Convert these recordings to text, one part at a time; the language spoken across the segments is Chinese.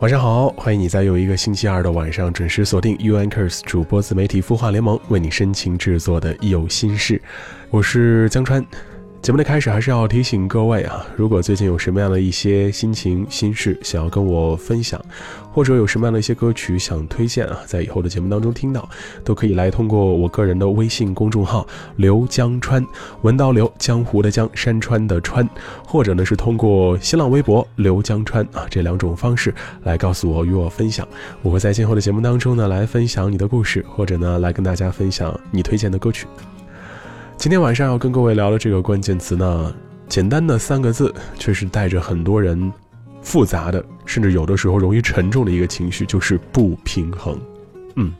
晚上好，欢迎你在又一个星期二的晚上准时锁定 U Anchors 主播自媒体孵化联盟为你深情制作的有心事，我是江川。节目的开始，还是要提醒各位啊，如果最近有什么样的一些心情心事想要跟我分享，或者有什么样的一些歌曲想推荐啊，在以后的节目当中听到，都可以来通过我个人的微信公众号刘江川，文刀刘江湖的江山川的川，或者呢是通过新浪微博刘江川啊这两种方式来告诉我与我分享，我会在今后的节目当中呢来分享你的故事，或者呢来跟大家分享你推荐的歌曲。今天晚上要跟各位聊的这个关键词呢，简单的三个字，却是带着很多人复杂的，甚至有的时候容易沉重的一个情绪，就是不平衡。嗯，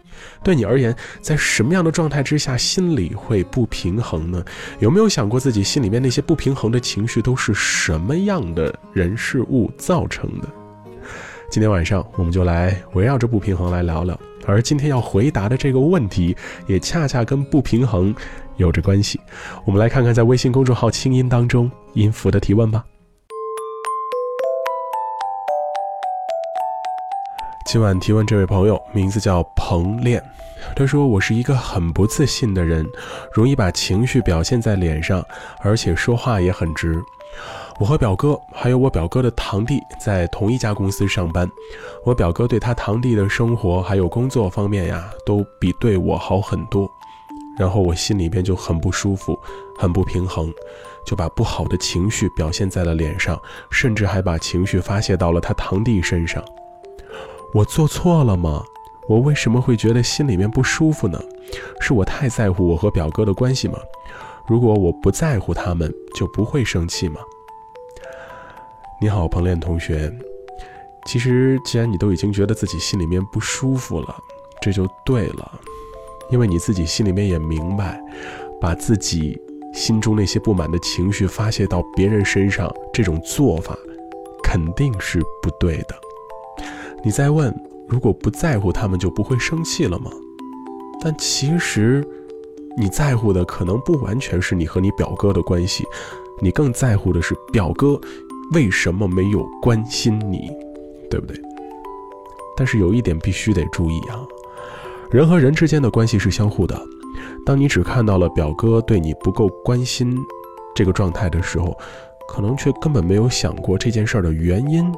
对你而言，在什么样的状态之下，心里会不平衡呢？有没有想过自己心里面那些不平衡的情绪都是什么样的人事物造成的？今天晚上我们就来围绕着不平衡来聊聊，而今天要回答的这个问题，也恰恰跟不平衡。有着关系，我们来看看在微信公众号“清音”当中音符的提问吧。今晚提问这位朋友名字叫彭练，他说：“我是一个很不自信的人，容易把情绪表现在脸上，而且说话也很直。我和表哥还有我表哥的堂弟在同一家公司上班，我表哥对他堂弟的生活还有工作方面呀，都比对我好很多。”然后我心里边就很不舒服，很不平衡，就把不好的情绪表现在了脸上，甚至还把情绪发泄到了他堂弟身上。我做错了吗？我为什么会觉得心里面不舒服呢？是我太在乎我和表哥的关系吗？如果我不在乎他们，就不会生气吗？你好，彭练同学。其实既然你都已经觉得自己心里面不舒服了，这就对了。因为你自己心里面也明白，把自己心中那些不满的情绪发泄到别人身上，这种做法肯定是不对的。你再问，如果不在乎他们，就不会生气了吗？但其实，你在乎的可能不完全是你和你表哥的关系，你更在乎的是表哥为什么没有关心你，对不对？但是有一点必须得注意啊。人和人之间的关系是相互的，当你只看到了表哥对你不够关心这个状态的时候，可能却根本没有想过这件事儿的原因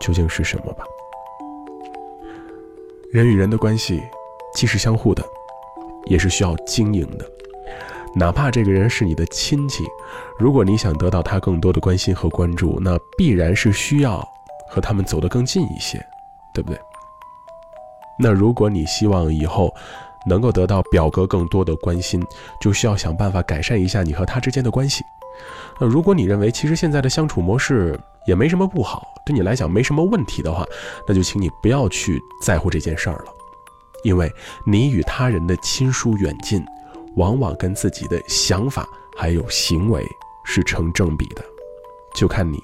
究竟是什么吧。人与人的关系既是相互的，也是需要经营的。哪怕这个人是你的亲戚，如果你想得到他更多的关心和关注，那必然是需要和他们走得更近一些，对不对？那如果你希望以后能够得到表哥更多的关心，就需要想办法改善一下你和他之间的关系。那如果你认为其实现在的相处模式也没什么不好，对你来讲没什么问题的话，那就请你不要去在乎这件事儿了，因为你与他人的亲疏远近，往往跟自己的想法还有行为是成正比的，就看你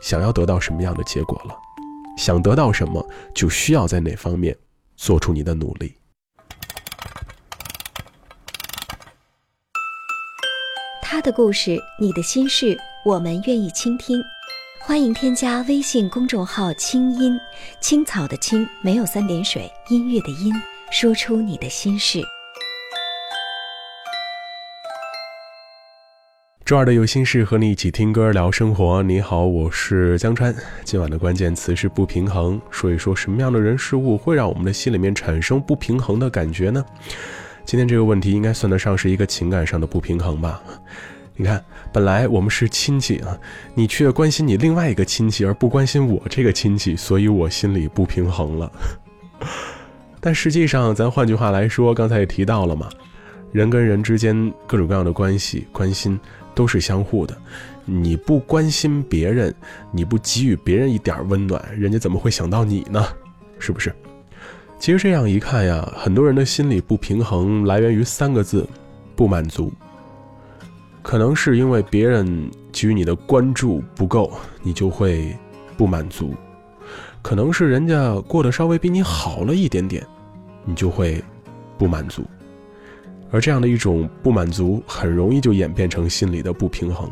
想要得到什么样的结果了。想得到什么，就需要在哪方面。做出你的努力。他的故事，你的心事，我们愿意倾听。欢迎添加微信公众号“清音青草”的青没有三点水，音乐的音，说出你的心事。周二的有心事和你一起听歌聊生活。你好，我是江川。今晚的关键词是不平衡，说一说什么样的人事物会让我们的心里面产生不平衡的感觉呢？今天这个问题应该算得上是一个情感上的不平衡吧？你看，本来我们是亲戚啊，你却关心你另外一个亲戚而不关心我这个亲戚，所以我心里不平衡了。但实际上，咱换句话来说，刚才也提到了嘛，人跟人之间各种各样的关系，关心。都是相互的，你不关心别人，你不给予别人一点温暖，人家怎么会想到你呢？是不是？其实这样一看呀，很多人的心理不平衡来源于三个字：不满足。可能是因为别人给予你的关注不够，你就会不满足；可能是人家过得稍微比你好了一点点，你就会不满足。而这样的一种不满足，很容易就演变成心理的不平衡。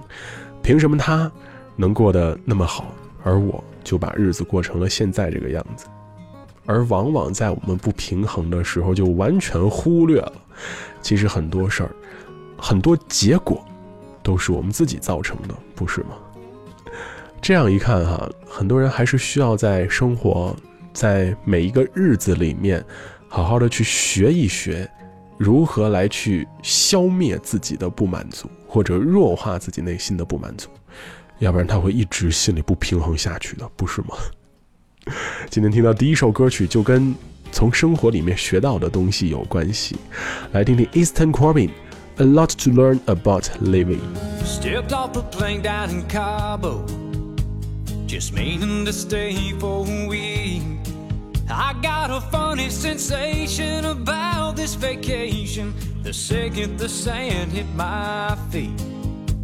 凭什么他能过得那么好，而我就把日子过成了现在这个样子？而往往在我们不平衡的时候，就完全忽略了，其实很多事儿，很多结果，都是我们自己造成的，不是吗？这样一看哈，很多人还是需要在生活，在每一个日子里面，好好的去学一学，如何来去消灭自己的不满足，或者弱化自己内心的不满足，要不然他会一直心里不平衡下去的，不是吗？今天听到第一首歌曲，就跟从生活里面学到的东西有关系。来听听 Easton Corbin，《A Lot to Learn About Living》。Just meaning to stay for a week. I got a funny sensation about this vacation. The second the sand hit my feet,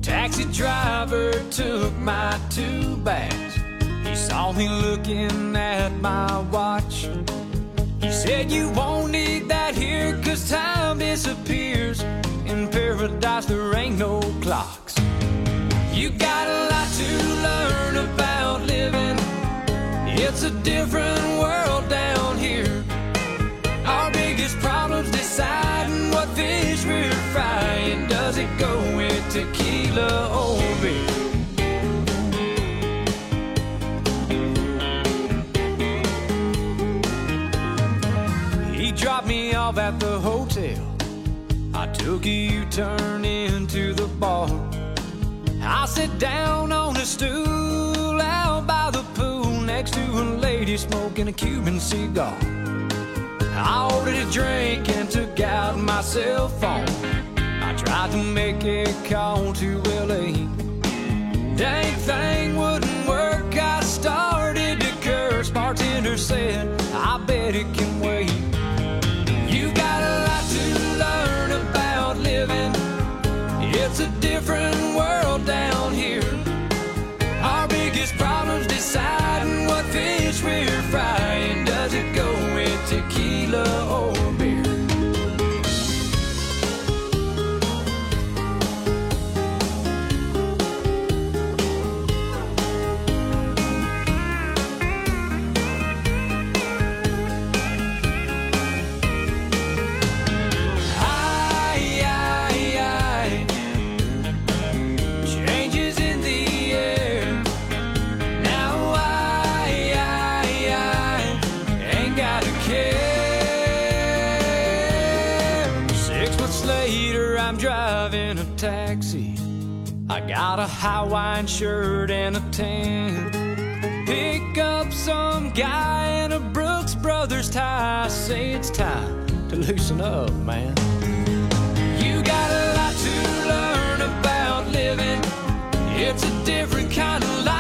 taxi driver took my two bags. He saw me looking at my watch. He said, You won't need that here, cause time disappears. In paradise, there ain't no clocks. You got a lot to learn about living. It's a different tequila oh, or beer? He dropped me off at the hotel. I took a U-turn into the bar. I sat down on a stool out by the pool next to a lady smoking a Cuban cigar. I ordered a drink and took out my cell phone. Tried to make a call to LA. Dang thing wouldn't work. I started to curse. Bartender said, I bet it can driving a taxi. I got a Hawaiian shirt and a tan. Pick up some guy in a Brooks Brothers tie. Say it's time to loosen up, man. You got a lot to learn about living. It's a different kind of life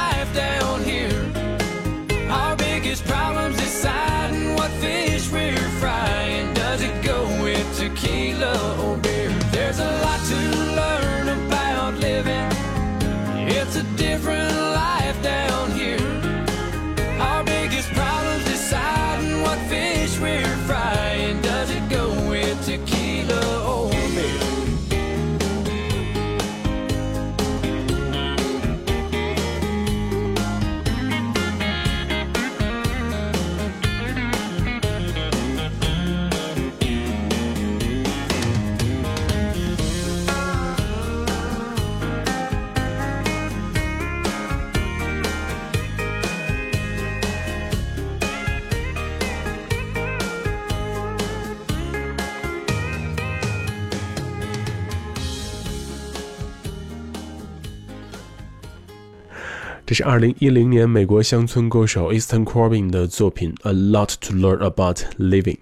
二零一零年美国乡村歌手 Easton Corbin 的作品《A Lot to Learn About Living》。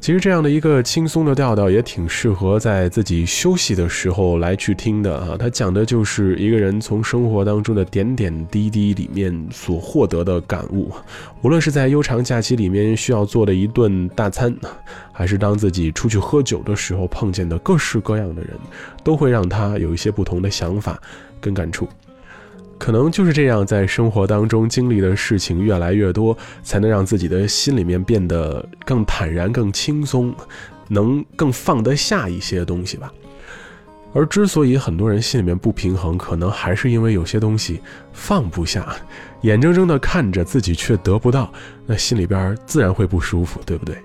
其实这样的一个轻松的调调也挺适合在自己休息的时候来去听的啊。它讲的就是一个人从生活当中的点点滴滴里面所获得的感悟，无论是在悠长假期里面需要做的一顿大餐，还是当自己出去喝酒的时候碰见的各式各样的人，都会让他有一些不同的想法跟感触。可能就是这样，在生活当中经历的事情越来越多，才能让自己的心里面变得更坦然、更轻松，能更放得下一些东西吧。而之所以很多人心里面不平衡，可能还是因为有些东西放不下，眼睁睁地看着自己却得不到，那心里边自然会不舒服，对不对？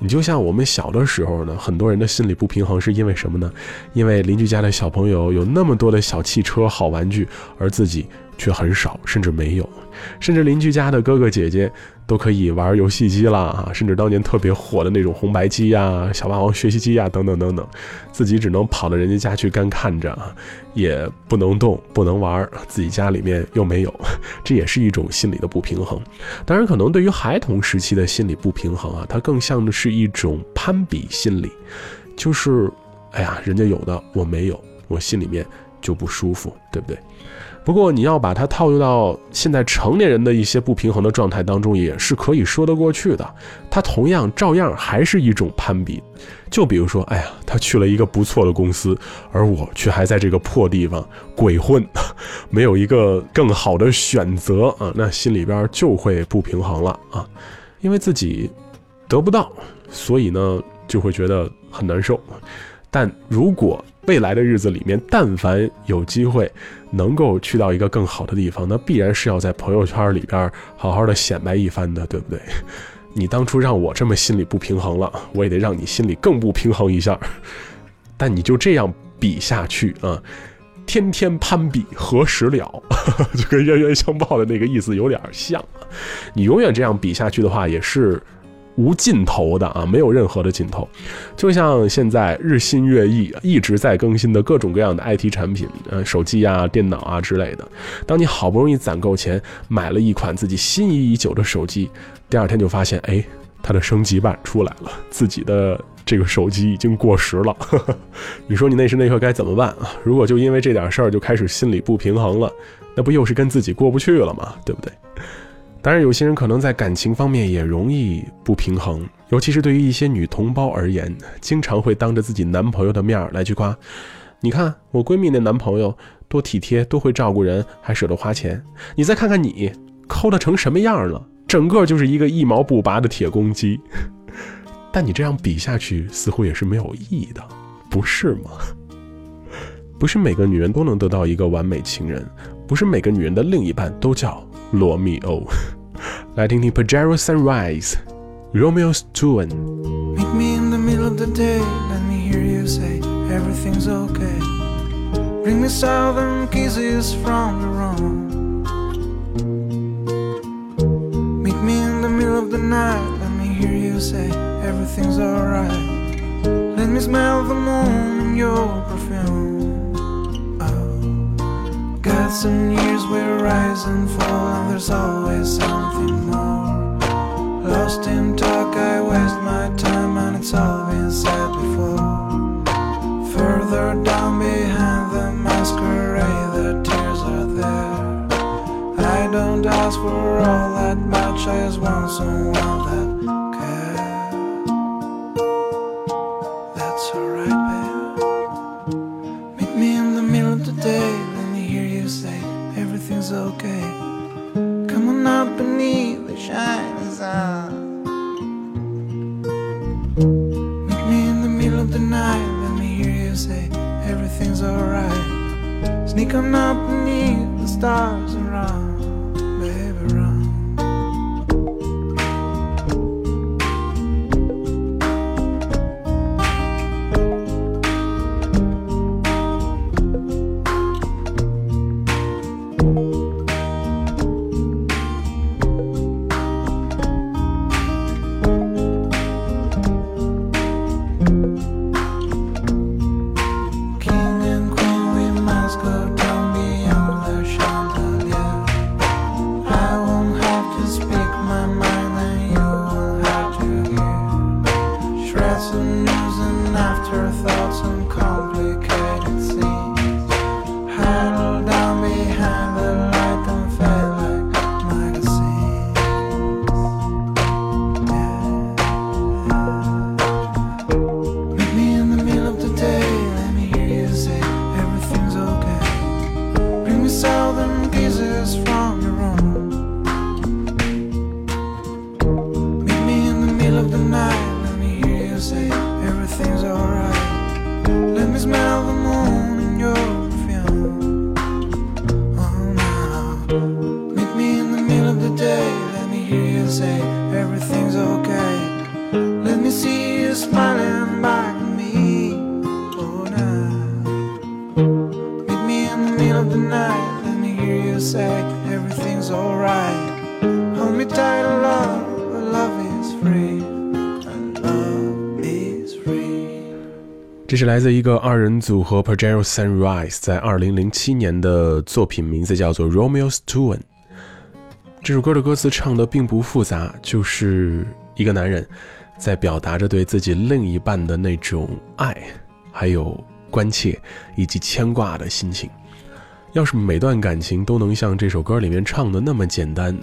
你就像我们小的时候呢，很多人的心理不平衡是因为什么呢？因为邻居家的小朋友有那么多的小汽车、好玩具，而自己却很少，甚至没有。甚至邻居家的哥哥姐姐都可以玩游戏机啦，啊，甚至当年特别火的那种红白机呀、小霸王学习机呀等等等等，自己只能跑到人家家去干看着啊，也不能动、不能玩，自己家里面又没有，这也是一种心理的不平衡。当然，可能对于孩童时期的心理不平衡啊，它更像的是一种攀比心理，就是，哎呀，人家有的我没有，我心里面就不舒服，对不对？不过，你要把它套用到现在成年人的一些不平衡的状态当中，也是可以说得过去的。它同样照样还是一种攀比。就比如说，哎呀，他去了一个不错的公司，而我却还在这个破地方鬼混，没有一个更好的选择啊，那心里边就会不平衡了啊，因为自己得不到，所以呢就会觉得很难受。但如果未来的日子里面，但凡有机会能够去到一个更好的地方，那必然是要在朋友圈里边好好的显摆一番的，对不对？你当初让我这么心里不平衡了，我也得让你心里更不平衡一下。但你就这样比下去啊，天天攀比何时了？就跟冤冤相报的那个意思有点像。你永远这样比下去的话，也是。无尽头的啊，没有任何的尽头，就像现在日新月异，一直在更新的各种各样的 IT 产品，呃，手机啊、电脑啊之类的。当你好不容易攒够钱买了一款自己心仪已久的手机，第二天就发现，哎，它的升级版出来了，自己的这个手机已经过时了。你说你那时那刻该怎么办啊？如果就因为这点事儿就开始心理不平衡了，那不又是跟自己过不去了吗？对不对？当然，有些人可能在感情方面也容易不平衡，尤其是对于一些女同胞而言，经常会当着自己男朋友的面来去夸：“你看我闺蜜那男朋友多体贴，多会照顾人，还舍得花钱。你再看看你，抠的成什么样了？整个就是一个一毛不拔的铁公鸡。” 但你这样比下去，似乎也是没有意义的，不是吗？不是每个女人都能得到一个完美情人，不是每个女人的另一半都叫。罗密欧，来听听 Pajero Sunrise Romeo's Tune。Meet me in the middle of the day, let me hear you say everything's okay. Bring me southern kisses from the room. Meet me in the middle of the night, let me hear you say everything's alright. Let me smell the moon in your perfume. Gods and years we rise and fall, and there's always something more. Lost in talk, I waste my time, and it's all been said before. Further down behind the masquerade, the tears are there. I don't ask for all that much, I just want someone that sneaking up beneath the stars around. time. Middle of the night. Let me hear you say everything's alright. Hold me tight, love. Love is free. And love is free. 这是来自一个二人组合 Pajero Sunrise 在二零零七年的作品，名字叫做《Romeo's Tune》。这首歌的歌词唱的并不复杂，就是一个男人在表达着对自己另一半的那种爱，还有关切以及牵挂的心情。要是每段感情都能像这首歌里面唱的那么简单，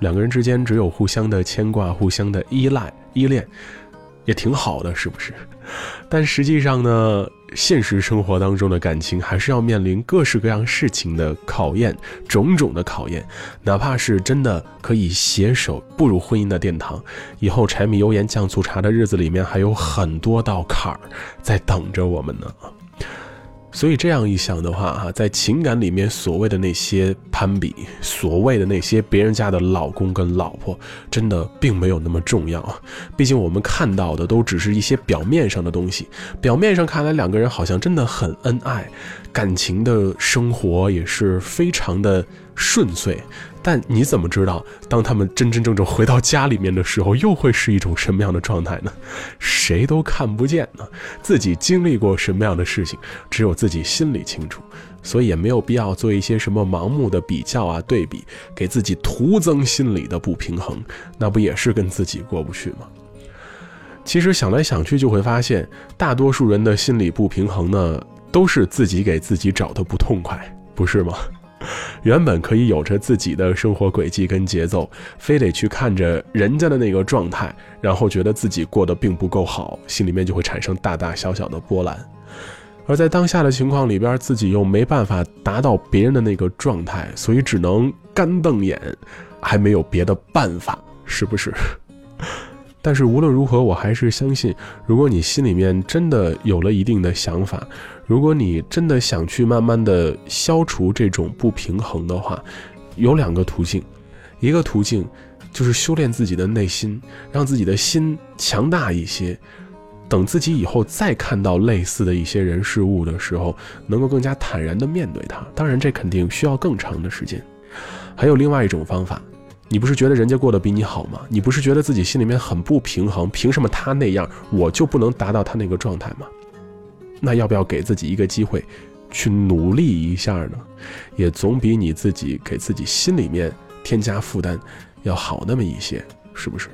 两个人之间只有互相的牵挂、互相的依赖、依恋，也挺好的，是不是？但实际上呢，现实生活当中的感情还是要面临各式各样事情的考验，种种的考验。哪怕是真的可以携手步入婚姻的殿堂，以后柴米油盐酱醋茶的日子里面还有很多道坎儿在等着我们呢。所以这样一想的话，哈，在情感里面所谓的那些攀比，所谓的那些别人家的老公跟老婆，真的并没有那么重要。毕竟我们看到的都只是一些表面上的东西，表面上看来两个人好像真的很恩爱，感情的生活也是非常的顺遂。但你怎么知道，当他们真真正正回到家里面的时候，又会是一种什么样的状态呢？谁都看不见呢。自己经历过什么样的事情，只有自己心里清楚。所以也没有必要做一些什么盲目的比较啊、对比，给自己徒增心理的不平衡，那不也是跟自己过不去吗？其实想来想去，就会发现，大多数人的心理不平衡呢，都是自己给自己找的不痛快，不是吗？原本可以有着自己的生活轨迹跟节奏，非得去看着人家的那个状态，然后觉得自己过得并不够好，心里面就会产生大大小小的波澜。而在当下的情况里边，自己又没办法达到别人的那个状态，所以只能干瞪眼，还没有别的办法，是不是？但是无论如何，我还是相信，如果你心里面真的有了一定的想法，如果你真的想去慢慢的消除这种不平衡的话，有两个途径，一个途径就是修炼自己的内心，让自己的心强大一些，等自己以后再看到类似的一些人事物的时候，能够更加坦然的面对它。当然，这肯定需要更长的时间。还有另外一种方法。你不是觉得人家过得比你好吗？你不是觉得自己心里面很不平衡？凭什么他那样，我就不能达到他那个状态吗？那要不要给自己一个机会，去努力一下呢？也总比你自己给自己心里面添加负担要好那么一些，是不是？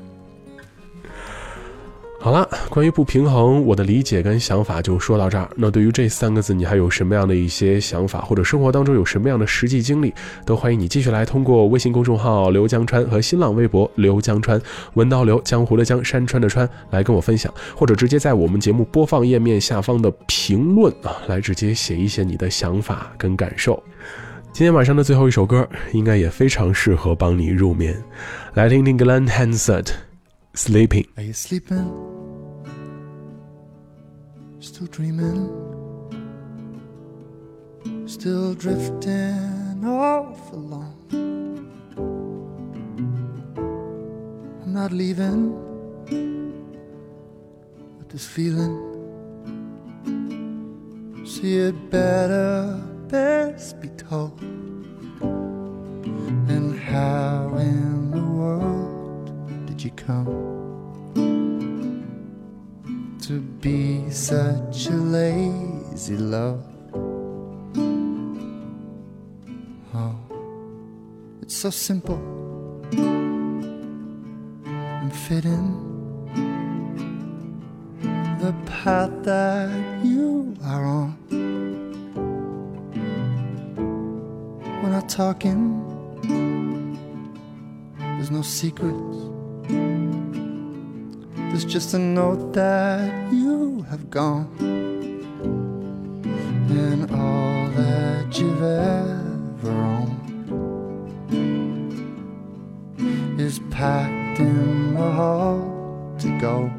好了，关于不平衡，我的理解跟想法就说到这儿。那对于这三个字，你还有什么样的一些想法，或者生活当中有什么样的实际经历，都欢迎你继续来通过微信公众号刘江川和新浪微博刘江川文刀刘江湖的江山川的川来跟我分享，或者直接在我们节目播放页面下方的评论啊，来直接写一写你的想法跟感受。今天晚上的最后一首歌，应该也非常适合帮你入眠，来听听 Glenn Hansard Sleeping。Are you sleeping? Still dreaming? Still drifting off alone? I'm not leaving with this feeling. See it better, best be told. And how in the world did you come? To be such a lazy love. Oh, it's so simple and fitting the path that you are on. We're not talking, there's no secrets. There's just a note that you have gone, and all that you've ever owned is packed in the hall to go.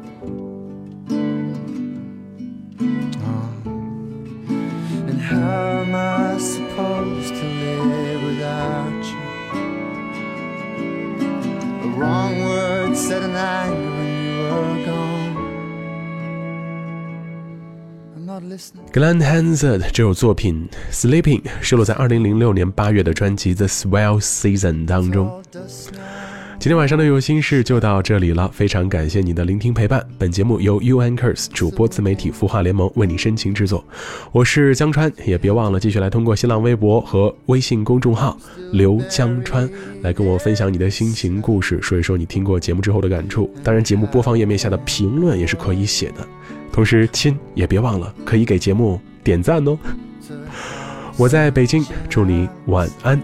Glen Hansard 这首作品《Sleeping》收录在2006年8月的专辑《The Swell Season》当中。今天晚上的有心事就到这里了，非常感谢你的聆听陪伴。本节目由 U Anchors 主播自媒体孵化联盟为你深情制作，我是江川，也别忘了继续来通过新浪微博和微信公众号刘江川来跟我分享你的心情故事，说一说你听过节目之后的感触。当然，节目播放页面下的评论也是可以写的。同时，亲也别忘了可以给节目点赞哦。我在北京，祝你晚安，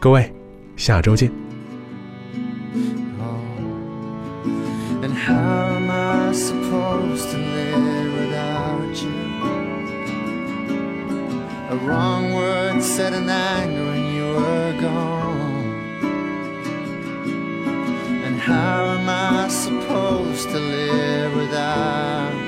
各位，下周见。And how am I supposed to live without